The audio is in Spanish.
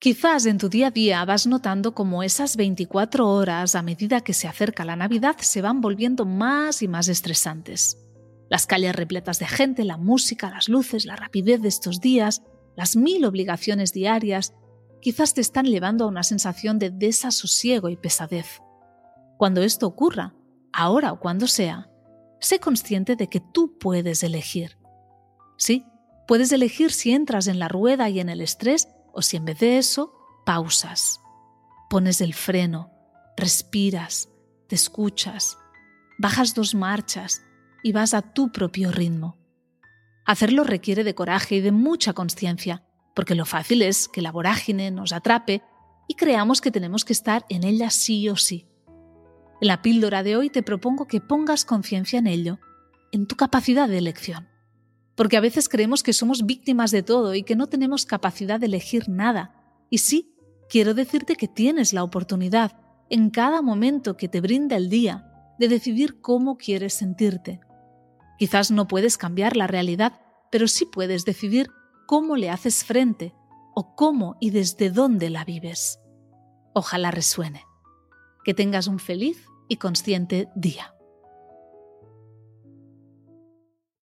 Quizás en tu día a día vas notando cómo esas 24 horas a medida que se acerca la Navidad se van volviendo más y más estresantes. Las calles repletas de gente, la música, las luces, la rapidez de estos días, las mil obligaciones diarias, quizás te están llevando a una sensación de desasosiego y pesadez. Cuando esto ocurra, ahora o cuando sea, sé consciente de que tú puedes elegir. Sí, puedes elegir si entras en la rueda y en el estrés o si en vez de eso pausas, pones el freno, respiras, te escuchas, bajas dos marchas y vas a tu propio ritmo. Hacerlo requiere de coraje y de mucha conciencia, porque lo fácil es que la vorágine nos atrape y creamos que tenemos que estar en ella sí o sí. En la píldora de hoy te propongo que pongas conciencia en ello, en tu capacidad de elección. Porque a veces creemos que somos víctimas de todo y que no tenemos capacidad de elegir nada. Y sí, quiero decirte que tienes la oportunidad, en cada momento que te brinda el día, de decidir cómo quieres sentirte. Quizás no puedes cambiar la realidad, pero sí puedes decidir cómo le haces frente o cómo y desde dónde la vives. Ojalá resuene. Que tengas un feliz y consciente día.